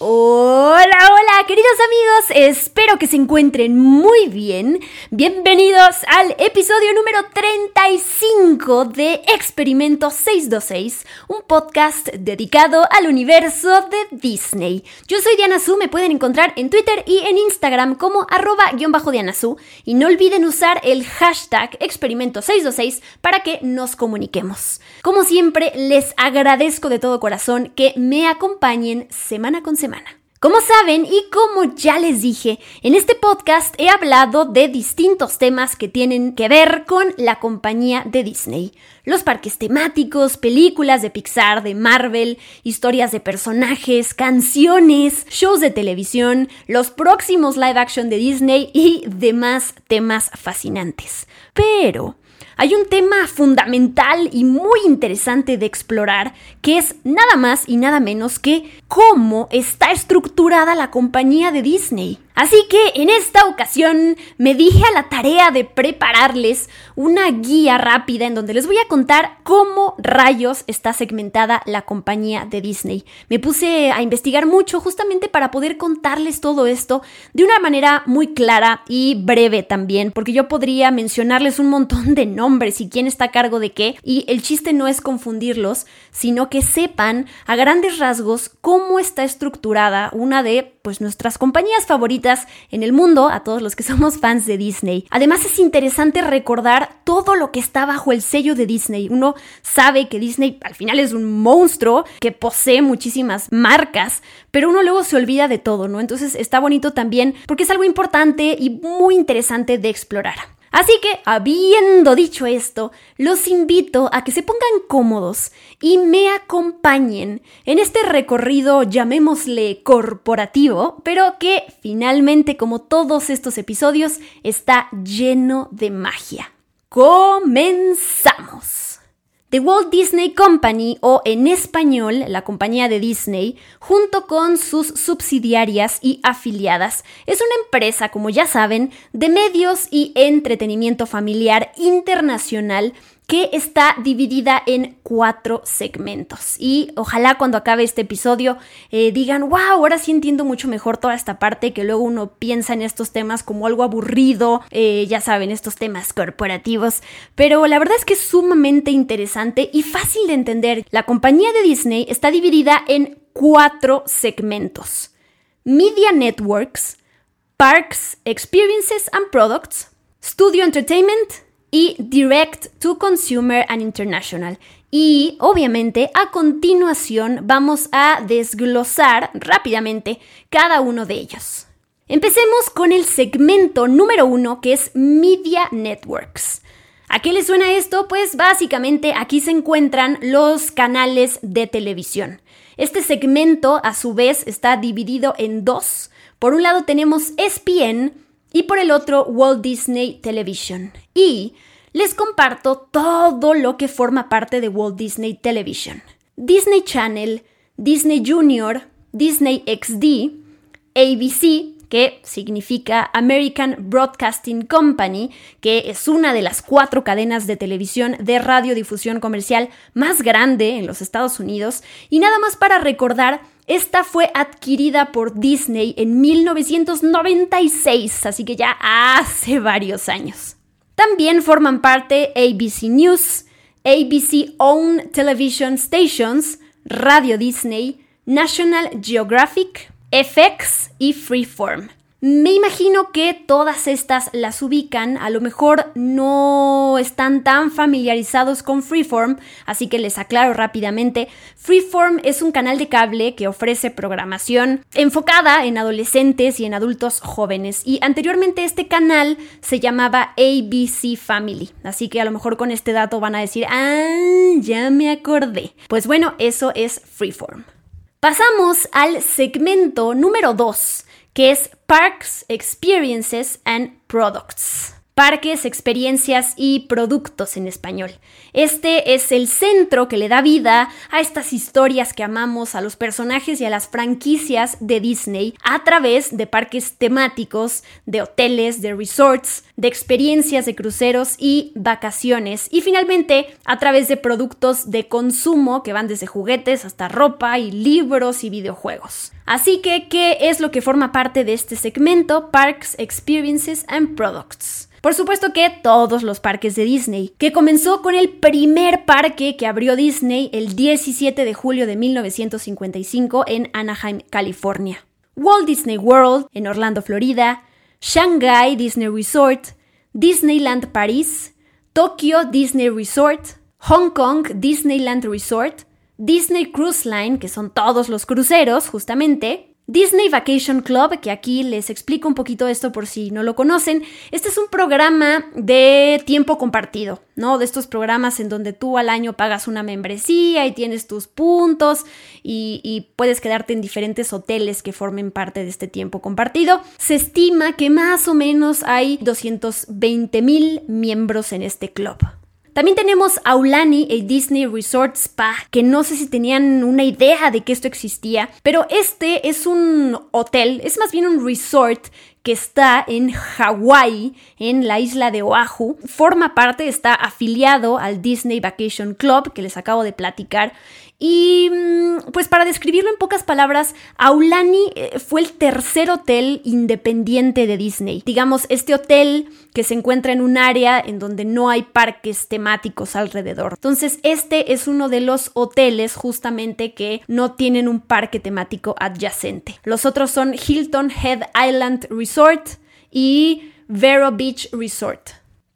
Hola, hola, queridos amigos, espero que se encuentren muy bien. Bienvenidos al episodio número 35 de Experimento 626, un podcast dedicado al universo de Disney. Yo soy Diana Su, me pueden encontrar en Twitter y en Instagram como arroba-diana Su y no olviden usar el hashtag Experimento 626 para que nos comuniquemos. Como siempre, les agradezco de todo corazón que me acompañen semana con semana como saben y como ya les dije, en este podcast he hablado de distintos temas que tienen que ver con la compañía de Disney. Los parques temáticos, películas de Pixar, de Marvel, historias de personajes, canciones, shows de televisión, los próximos live action de Disney y demás temas fascinantes. Pero hay un tema fundamental y muy interesante de explorar, que es nada más y nada menos que cómo está estructurada la compañía de Disney. Así que en esta ocasión me dije a la tarea de prepararles una guía rápida en donde les voy a contar cómo rayos está segmentada la compañía de Disney. Me puse a investigar mucho justamente para poder contarles todo esto de una manera muy clara y breve también, porque yo podría mencionarles un montón de nombres y quién está a cargo de qué, y el chiste no es confundirlos, sino que sepan a grandes rasgos cómo está estructurada una de pues nuestras compañías favoritas en el mundo, a todos los que somos fans de Disney. Además es interesante recordar todo lo que está bajo el sello de Disney. Uno sabe que Disney al final es un monstruo que posee muchísimas marcas, pero uno luego se olvida de todo, ¿no? Entonces está bonito también porque es algo importante y muy interesante de explorar. Así que, habiendo dicho esto, los invito a que se pongan cómodos y me acompañen en este recorrido, llamémosle corporativo, pero que finalmente, como todos estos episodios, está lleno de magia. ¡Comenzamos! The Walt Disney Company, o en español, la compañía de Disney, junto con sus subsidiarias y afiliadas, es una empresa, como ya saben, de medios y entretenimiento familiar internacional que está dividida en cuatro segmentos. Y ojalá cuando acabe este episodio eh, digan, wow, ahora sí entiendo mucho mejor toda esta parte, que luego uno piensa en estos temas como algo aburrido, eh, ya saben, estos temas corporativos. Pero la verdad es que es sumamente interesante y fácil de entender. La compañía de Disney está dividida en cuatro segmentos. Media Networks, Parks, Experiences and Products, Studio Entertainment, y Direct to Consumer and International. Y obviamente a continuación vamos a desglosar rápidamente cada uno de ellos. Empecemos con el segmento número uno que es Media Networks. ¿A qué le suena esto? Pues básicamente aquí se encuentran los canales de televisión. Este segmento a su vez está dividido en dos. Por un lado tenemos ESPN, y por el otro Walt Disney Television. Y les comparto todo lo que forma parte de Walt Disney Television. Disney Channel, Disney Junior, Disney XD, ABC, que significa American Broadcasting Company, que es una de las cuatro cadenas de televisión de radiodifusión comercial más grande en los Estados Unidos. Y nada más para recordar, esta fue adquirida por Disney en 1996, así que ya hace varios años. También forman parte ABC News, ABC Own Television Stations, Radio Disney, National Geographic, FX y Freeform. Me imagino que todas estas las ubican, a lo mejor no están tan familiarizados con Freeform, así que les aclaro rápidamente. Freeform es un canal de cable que ofrece programación enfocada en adolescentes y en adultos jóvenes y anteriormente este canal se llamaba ABC Family, así que a lo mejor con este dato van a decir, ah, ya me acordé. Pues bueno, eso es Freeform. Pasamos al segmento número 2 que es Parks, Experiences and Products. Parques, experiencias y productos en español. Este es el centro que le da vida a estas historias que amamos, a los personajes y a las franquicias de Disney a través de parques temáticos, de hoteles, de resorts, de experiencias de cruceros y vacaciones. Y finalmente a través de productos de consumo que van desde juguetes hasta ropa y libros y videojuegos. Así que, ¿qué es lo que forma parte de este segmento? Parks, Experiences and Products. Por supuesto que todos los parques de Disney, que comenzó con el primer parque que abrió Disney el 17 de julio de 1955 en Anaheim, California. Walt Disney World en Orlando, Florida, Shanghai Disney Resort, Disneyland París, Tokyo Disney Resort, Hong Kong Disneyland Resort, Disney Cruise Line, que son todos los cruceros justamente, Disney Vacation Club, que aquí les explico un poquito esto por si no lo conocen, este es un programa de tiempo compartido, ¿no? De estos programas en donde tú al año pagas una membresía y tienes tus puntos y, puedes quedarte en diferentes hoteles que formen parte de este tiempo compartido. Se estima que más o menos hay 220 mil miembros en este club. También tenemos Aulani, el Disney Resort Spa, que no sé si tenían una idea de que esto existía, pero este es un hotel, es más bien un resort que está en Hawái, en la isla de Oahu. Forma parte, está afiliado al Disney Vacation Club, que les acabo de platicar, y mm, pues para describirlo en pocas palabras, Aulani eh, fue el tercer hotel independiente de Disney. Digamos, este hotel que se encuentra en un área en donde no hay parques temáticos alrededor. Entonces, este es uno de los hoteles justamente que no tienen un parque temático adyacente. Los otros son Hilton Head Island Resort y Vero Beach Resort.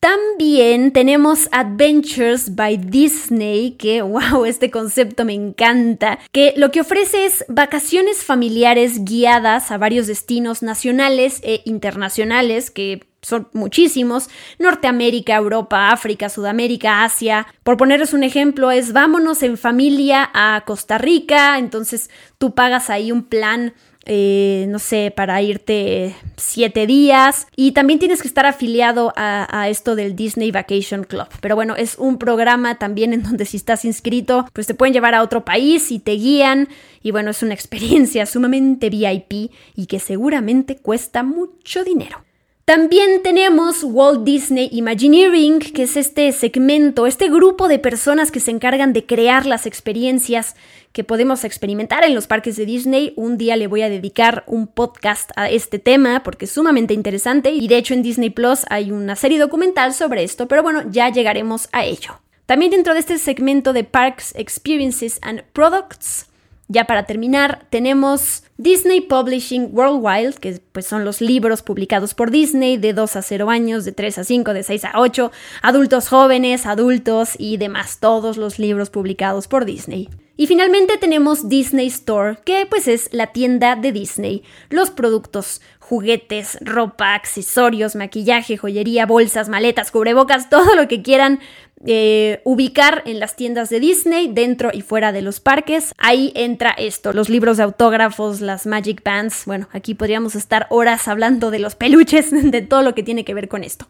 También tenemos Adventures by Disney, que wow, este concepto me encanta, que lo que ofrece es vacaciones familiares guiadas a varios destinos nacionales e internacionales que son muchísimos, Norteamérica, Europa, África, Sudamérica, Asia. Por ponerles un ejemplo, es vámonos en familia a Costa Rica, entonces tú pagas ahí un plan eh, no sé, para irte siete días. Y también tienes que estar afiliado a, a, esto del Disney Vacation Club. Pero bueno, es un programa también en donde si estás inscrito, pues te pueden llevar a otro país y te guían. Y bueno, es una experiencia sumamente VIP y que seguramente cuesta mucho dinero. También tenemos Walt Disney Imagineering, que es este segmento, este grupo de personas que se encargan de crear las experiencias que podemos experimentar en los parques de Disney. Un día le voy a dedicar un podcast a este tema porque es sumamente interesante y de hecho en Disney Plus hay una serie documental sobre esto, pero bueno, ya llegaremos a ello. También dentro de este segmento de Parks, Experiences and Products, ya para terminar, tenemos Disney Publishing Worldwide, que pues son los libros publicados por Disney de 2 a 0 años, de 3 a 5, de 6 a 8, adultos jóvenes, adultos y demás, todos los libros publicados por Disney. Y finalmente tenemos Disney Store, que pues es la tienda de Disney. Los productos, juguetes, ropa, accesorios, maquillaje, joyería, bolsas, maletas, cubrebocas, todo lo que quieran eh, ubicar en las tiendas de Disney, dentro y fuera de los parques. Ahí entra esto, los libros de autógrafos, las Magic Bands. Bueno, aquí podríamos estar horas hablando de los peluches, de todo lo que tiene que ver con esto.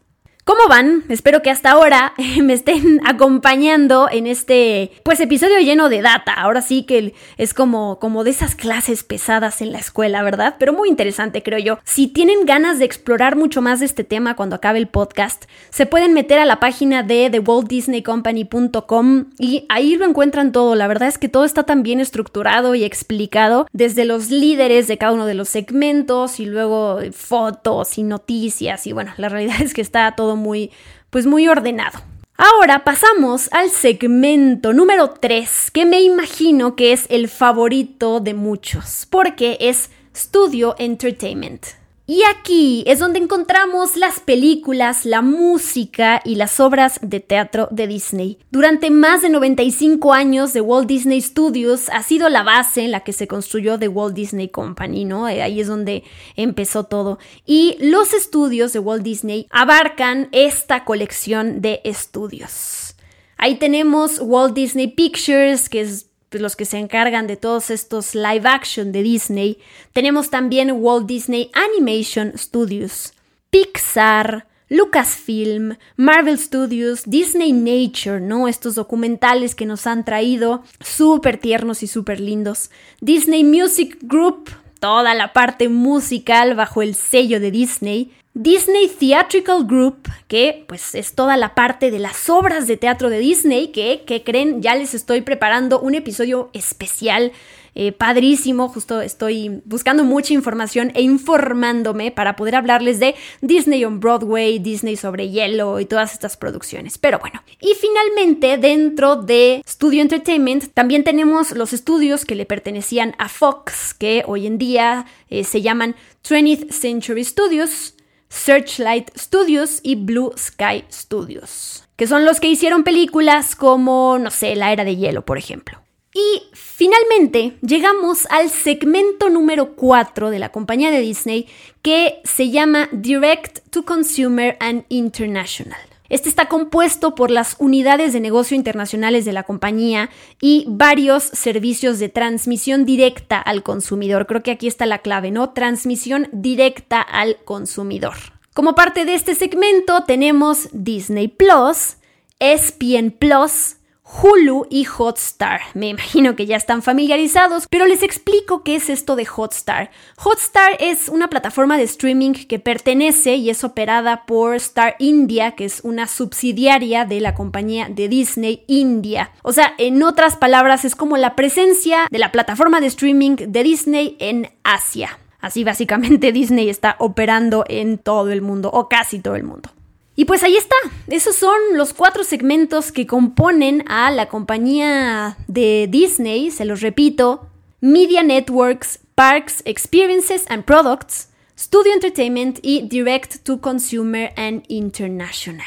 ¿Cómo van? Espero que hasta ahora me estén acompañando en este pues episodio lleno de data. Ahora sí que es como como de esas clases pesadas en la escuela, ¿verdad? Pero muy interesante, creo yo. Si tienen ganas de explorar mucho más de este tema cuando acabe el podcast, se pueden meter a la página de thewaltdisneycompany.com y ahí lo encuentran todo. La verdad es que todo está tan bien estructurado y explicado desde los líderes de cada uno de los segmentos y luego fotos y noticias y bueno, la realidad es que está todo muy, pues muy ordenado. Ahora pasamos al segmento número 3, que me imagino que es el favorito de muchos, porque es Studio Entertainment. Y aquí es donde encontramos las películas, la música y las obras de teatro de Disney. Durante más de 95 años, The Walt Disney Studios ha sido la base en la que se construyó The Walt Disney Company, ¿no? Eh, ahí es donde empezó todo. Y los estudios de Walt Disney abarcan esta colección de estudios. Ahí tenemos Walt Disney Pictures, que es pues, los que se encargan de todos estos live action de Disney. Tenemos también Walt Disney Animation Studios, Pixar, Lucasfilm, Marvel Studios, Disney Nature, ¿no? Estos documentales que nos han traído súper tiernos y súper lindos. Disney Music Group, toda la parte musical bajo el sello de Disney. Disney Theatrical Group, que pues es toda la parte de las obras de teatro de Disney, que, que creen, ya les estoy preparando un episodio especial eh, padrísimo. Justo estoy buscando mucha información e informándome para poder hablarles de Disney on Broadway, Disney sobre hielo y todas estas producciones. Pero bueno, y finalmente dentro de Studio Entertainment también tenemos los estudios que le pertenecían a Fox, que hoy en día eh, se llaman 20th Century Studios. Searchlight Studios y Blue Sky Studios, que son los que hicieron películas como, no sé, La Era de Hielo, por ejemplo. Y finalmente llegamos al segmento número 4 de la compañía de Disney que se llama Direct to Consumer and International. Este está compuesto por las unidades de negocio internacionales de la compañía y varios servicios de transmisión directa al consumidor. Creo que aquí está la clave, ¿no? Transmisión directa al consumidor. Como parte de este segmento tenemos Disney Plus, ESPN Plus, Hulu y Hotstar. Me imagino que ya están familiarizados, pero les explico qué es esto de Hotstar. Hotstar es una plataforma de streaming que pertenece y es operada por Star India, que es una subsidiaria de la compañía de Disney India. O sea, en otras palabras, es como la presencia de la plataforma de streaming de Disney en Asia. Así básicamente Disney está operando en todo el mundo, o casi todo el mundo. Y pues ahí está, esos son los cuatro segmentos que componen a la compañía de Disney, se los repito, Media Networks, Parks, Experiences and Products, Studio Entertainment y Direct to Consumer and International.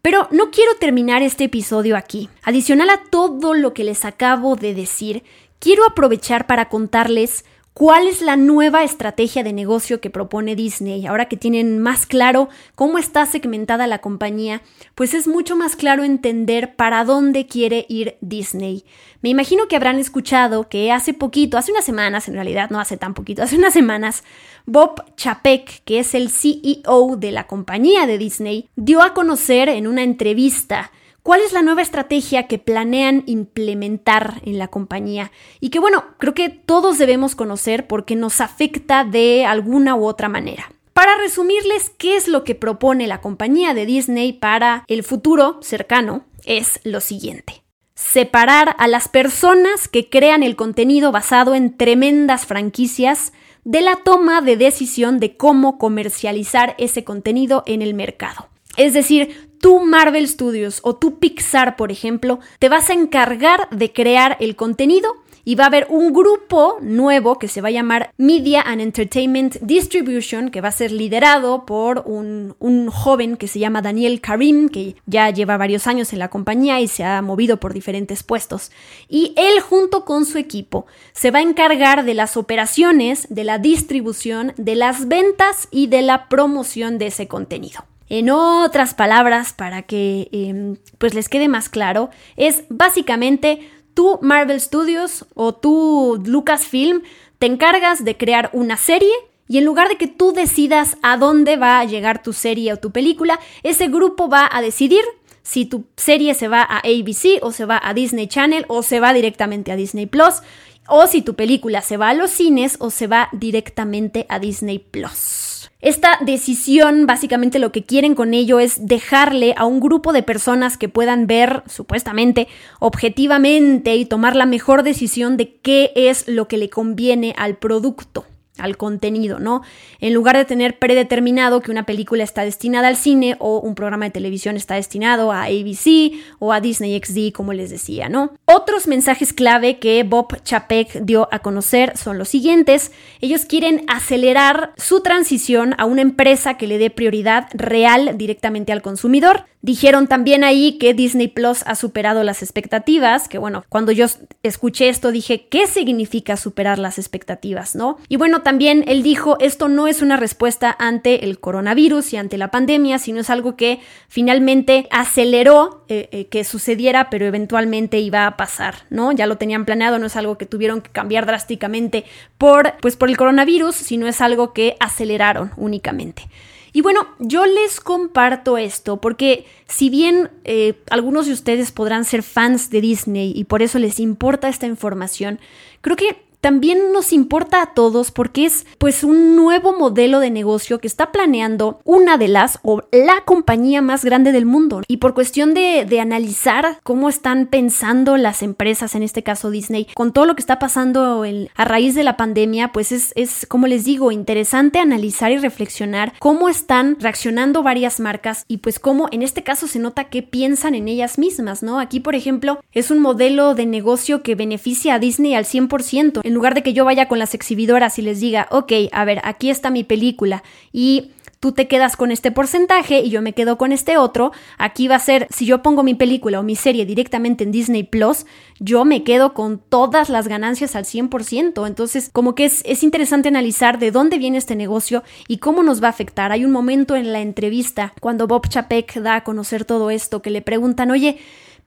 Pero no quiero terminar este episodio aquí. Adicional a todo lo que les acabo de decir, quiero aprovechar para contarles ¿Cuál es la nueva estrategia de negocio que propone Disney? Ahora que tienen más claro cómo está segmentada la compañía, pues es mucho más claro entender para dónde quiere ir Disney. Me imagino que habrán escuchado que hace poquito, hace unas semanas, en realidad no hace tan poquito, hace unas semanas, Bob Chapek, que es el CEO de la compañía de Disney, dio a conocer en una entrevista cuál es la nueva estrategia que planean implementar en la compañía y que bueno, creo que todos debemos conocer porque nos afecta de alguna u otra manera. Para resumirles qué es lo que propone la compañía de Disney para el futuro cercano, es lo siguiente. Separar a las personas que crean el contenido basado en tremendas franquicias de la toma de decisión de cómo comercializar ese contenido en el mercado. Es decir, tú Marvel Studios o tú Pixar, por ejemplo, te vas a encargar de crear el contenido y va a haber un grupo nuevo que se va a llamar Media and Entertainment Distribution, que va a ser liderado por un, un, joven que se llama Daniel Karim, que ya lleva varios años en la compañía y se ha movido por diferentes puestos. Y él junto con su equipo se va a encargar de las operaciones, de la distribución, de las ventas y de la promoción de ese contenido. En otras palabras, para que em, pues les quede más claro, es básicamente tú Marvel Studios o tú Lucasfilm te encargas de crear una serie y en lugar de que tú decidas a dónde va a llegar tu serie o tu película, ese grupo va a decidir si tu serie se va a ABC o se va a Disney Channel o se va directamente a Disney Plus o si tu película se va a los cines o se va directamente a Disney Plus. Esta decisión, básicamente lo que quieren con ello es dejarle a un grupo de personas que puedan ver, supuestamente, objetivamente y tomar la mejor decisión de qué es lo que le conviene al producto al contenido, ¿no? En lugar de tener predeterminado que una película está destinada al cine o un programa de televisión está destinado a ABC o a Disney XD, como les decía, ¿no? Otros mensajes clave que Bob Chapek dio a conocer son los siguientes. Ellos quieren acelerar su transición a una empresa que le dé prioridad real directamente al consumidor. Dijeron también ahí que Disney Plus ha superado las expectativas, que bueno, cuando yo escuché esto dije, ¿qué significa superar las expectativas, no? Y bueno, también él dijo, esto no es una respuesta ante el coronavirus y ante la pandemia, sino es algo que finalmente aceleró eh, eh, que sucediera, pero eventualmente iba a pasar, ¿no? Ya lo tenían planeado, no es algo que tuvieron que cambiar drásticamente por, pues, por el coronavirus, sino es algo que aceleraron únicamente. Y bueno, yo les comparto esto porque si bien eh, algunos de ustedes podrán ser fans de Disney y por eso les importa esta información, creo que también nos importa a todos porque es pues un nuevo modelo de negocio que está planeando una de las o la compañía más grande del mundo. Y por cuestión de, analizar cómo están pensando las empresas, en este caso Disney, con todo lo que está pasando a raíz de la pandemia, pues es, es, como les digo, interesante analizar y reflexionar cómo están reaccionando varias marcas y pues cómo en este caso se nota que piensan en ellas mismas, ¿no? Aquí, por ejemplo, es un modelo de negocio que beneficia a Disney al 100% en lugar de que yo vaya con las exhibidoras y les diga, ok, a ver, aquí está mi película y tú te quedas con este porcentaje y yo me quedo con este otro, aquí va a ser, si yo pongo mi película o mi serie directamente en Disney Plus, yo me quedo con todas las ganancias al 100%. Entonces, como que es, es interesante analizar de dónde viene este negocio y cómo nos va a afectar. Hay un momento en la entrevista cuando Bob Chapek da a conocer todo esto que le preguntan, oye,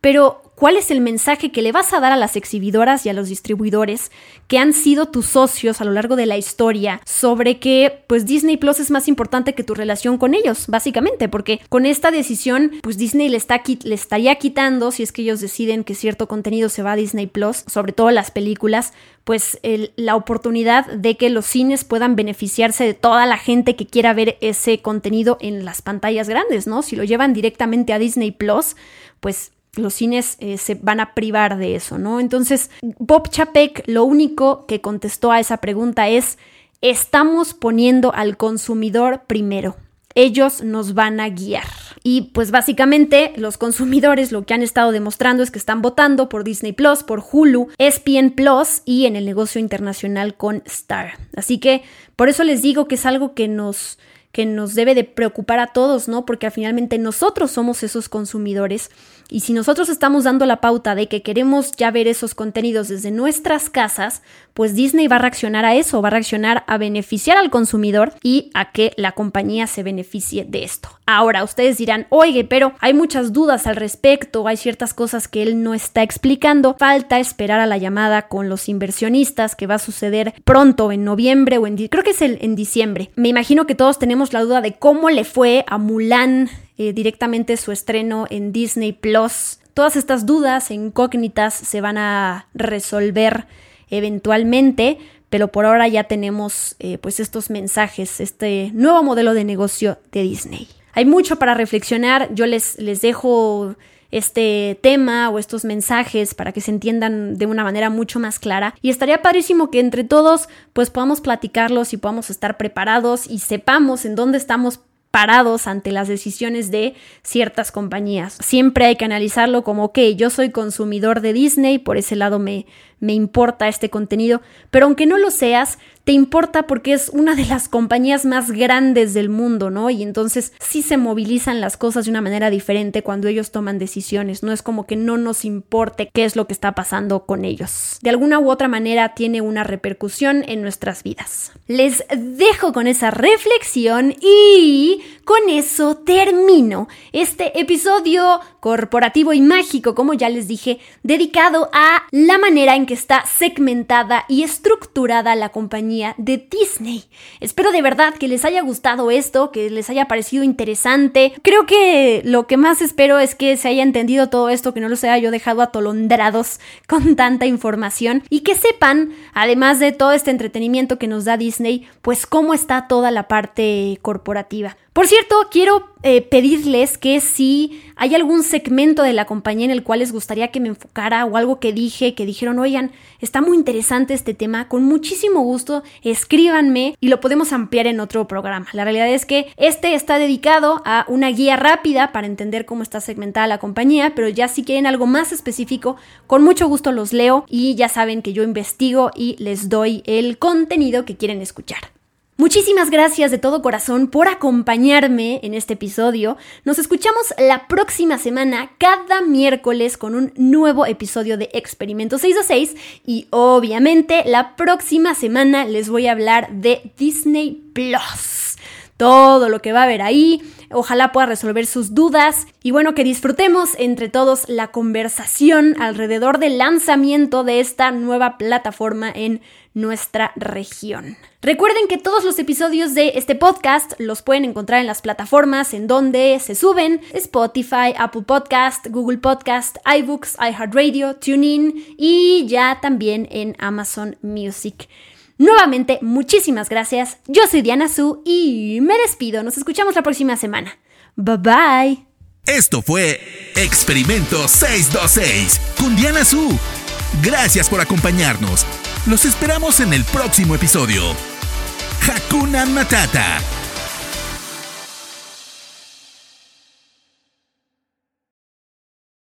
pero cuál es el mensaje que le vas a dar a las exhibidoras y a los distribuidores que han sido tus socios a lo largo de la historia sobre que pues Disney Plus es más importante que tu relación con ellos, básicamente, porque con esta decisión pues Disney le, está, le estaría quitando, si es que ellos deciden que cierto contenido se va a Disney Plus, sobre todo las películas, pues la oportunidad de que los cines puedan beneficiarse de toda la gente que quiera ver ese contenido en las pantallas grandes, ¿no? Si lo llevan directamente a Disney Plus, pues los cines eh, se van a privar de eso, ¿no? Entonces, Bob Chapek lo único que contestó a esa pregunta es, estamos poniendo al consumidor primero. Ellos nos van a guiar. Y pues básicamente los consumidores lo que han estado demostrando es que están votando por Disney Plus, por Hulu, ESPN Plus y en el negocio internacional con Star. Así que por eso les digo que es algo que nos que nos debe de preocupar a todos, ¿no? Porque finalmente nosotros somos esos consumidores y si nosotros estamos dando la pauta de que queremos ya ver esos contenidos desde nuestras casas, pues Disney va a reaccionar a eso, va a reaccionar a beneficiar al consumidor y a que la compañía se beneficie de esto. Ahora, ustedes dirán, oye, pero hay muchas dudas al respecto, hay ciertas cosas que él no está explicando, falta esperar a la llamada con los inversionistas que va a suceder pronto, en noviembre o en... Creo que es el, en diciembre. Me imagino que todos tenemos la duda de cómo le fue a Mulan eh, directamente su estreno en Disney Plus. Todas estas dudas e incógnitas se van a resolver eventualmente, pero por ahora ya tenemos eh, pues estos mensajes, este nuevo modelo de negocio de Disney. Hay mucho para reflexionar, yo les, les dejo este tema o estos mensajes para que se entiendan de una manera mucho más clara y estaría padrísimo que entre todos pues podamos platicarlos y podamos estar preparados y sepamos en dónde estamos parados ante las decisiones de ciertas compañías. Siempre hay que analizarlo como, que yo soy consumidor de Disney, por ese lado me, me importa este contenido, pero aunque no lo seas, te importa porque es una de las compañías más grandes del mundo, ¿no? Y entonces sí se movilizan las cosas de una manera diferente cuando ellos toman decisiones, no es como que no nos importe qué es lo que está pasando con ellos. De alguna u otra manera tiene una repercusión en nuestras vidas. Les dejo con esa reflexión y con eso termino este episodio corporativo y mágico, como ya les dije, dedicado a la manera en que está segmentada y estructurada la compañía de Disney. Espero de verdad que les haya gustado esto, que les haya parecido interesante. Creo que lo que más espero es que se haya entendido todo esto, que no los haya yo dejado atolondrados con tanta información y que sepan, además de todo este entretenimiento que nos da Disney, pues cómo está toda la parte corporativa. Por cierto, quiero eh, pedirles que si hay algún segmento de la compañía en el cual les gustaría que me enfocara o algo que dije, que dijeron, oigan, está muy interesante este tema, con muchísimo gusto escríbanme y lo podemos ampliar en otro programa. La realidad es que este está dedicado a una guía rápida para entender cómo está segmentada la compañía, pero ya si quieren algo más específico, con mucho gusto los leo y ya saben que yo investigo y les doy el contenido que quieren escuchar. Muchísimas gracias de todo corazón por acompañarme en este episodio. Nos escuchamos la próxima semana, cada miércoles, con un nuevo episodio de Experimento 626. Y obviamente la próxima semana les voy a hablar de Disney Plus. Todo lo que va a haber ahí. Ojalá pueda resolver sus dudas. Y bueno, que disfrutemos entre todos la conversación alrededor del lanzamiento de esta nueva plataforma en nuestra región. Recuerden que todos los episodios de este podcast los pueden encontrar en las plataformas en donde se suben Spotify, Apple Podcast, Google Podcast, iBooks, iHeartRadio, TuneIn y ya también en Amazon Music. Nuevamente, muchísimas gracias. Yo soy Diana Su y me despido. Nos escuchamos la próxima semana. Bye bye. Esto fue Experimento 626 con Diana Su. Gracias por acompañarnos. Los esperamos en el próximo episodio. Hakuna Matata